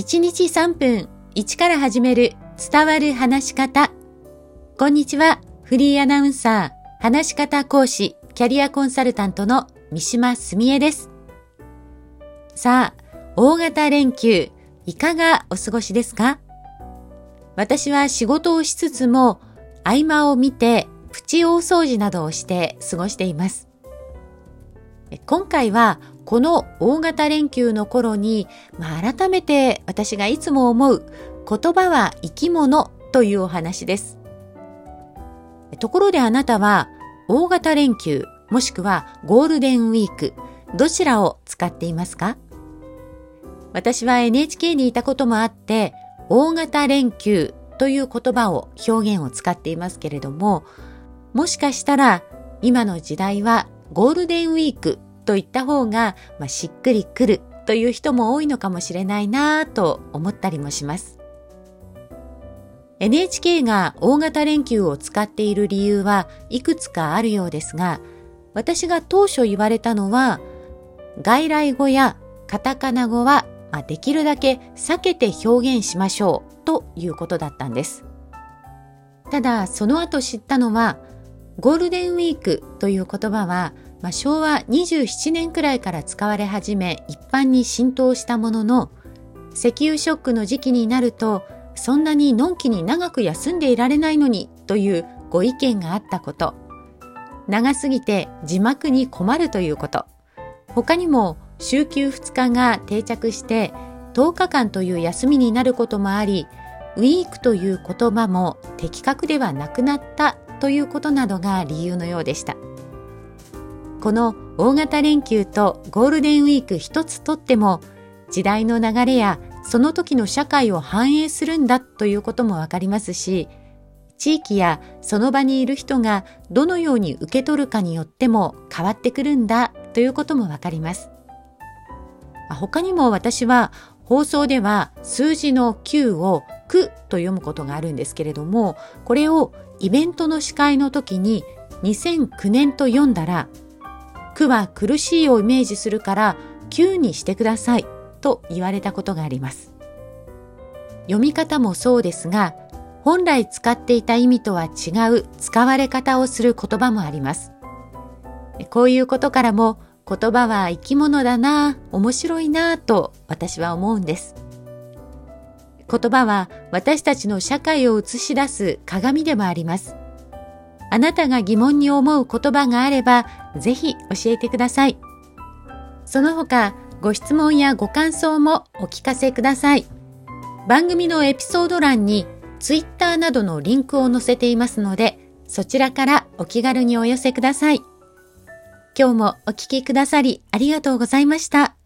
1日3分1から始める伝わる話し方。こんにちは。フリーアナウンサー、話し方講師、キャリアコンサルタントの三島澄江です。さあ、大型連休、いかがお過ごしですか？私は仕事をしつつも、合間を見て、プチ大掃除などをして過ごしています。今回はこの大型連休の頃に、まあ、改めて私がいつも思う言葉は生き物というお話です。ところであなたは大型連休もしくはゴールデンウィークどちらを使っていますか？私は NHK にいたこともあって大型連休という言葉を表現を使っていますけれどももしかしたら今の時代はゴールデンウィークといった方が、まあ、しっくりくるという人も多いのかもしれないなぁと思ったりもします。NHK が大型連休を使っている理由はいくつかあるようですが、私が当初言われたのは、外来語やカタカナ語は、まあ、できるだけ避けて表現しましょうということだったんです。ただ、その後知ったのは、ゴールデンウィークという言葉は、まあ、昭和27年くらいから使われ始め一般に浸透したものの、石油ショックの時期になるとそんなにのんきに長く休んでいられないのにというご意見があったこと。長すぎて字幕に困るということ。他にも週休2日が定着して10日間という休みになることもあり、ウィークという言葉も的確ではなくなったということなどが理由のようでした。この大型連休とゴールデンウィーク一つとっても時代の流れやその時の社会を反映するんだということもわかりますし、地域やその場にいる人がどのように受け取るかによっても変わってくるんだということもわかります。他にも私は放送では数字の9を9と読むことがあるんですけれども、これをイベントの司会の時に2009年と読んだら、9は苦しいをイメージするから9にしてくださいと言われたことがあります。読み方もそうですが、本来使っていた意味とは違う使われ方をする言葉もあります。こういうことからも言葉は生き物だな、面白いなと私は思うんです。言葉は私たちの社会を映し出す鏡でもあります。あなたが疑問に思う言葉があれば、ぜひ教えてください。その他、ご質問やご感想もお聞かせください。番組のエピソード欄に Twitter などのリンクを載せていますので、そちらからお気軽にお寄せください。今日もお聞きくださりありがとうございました。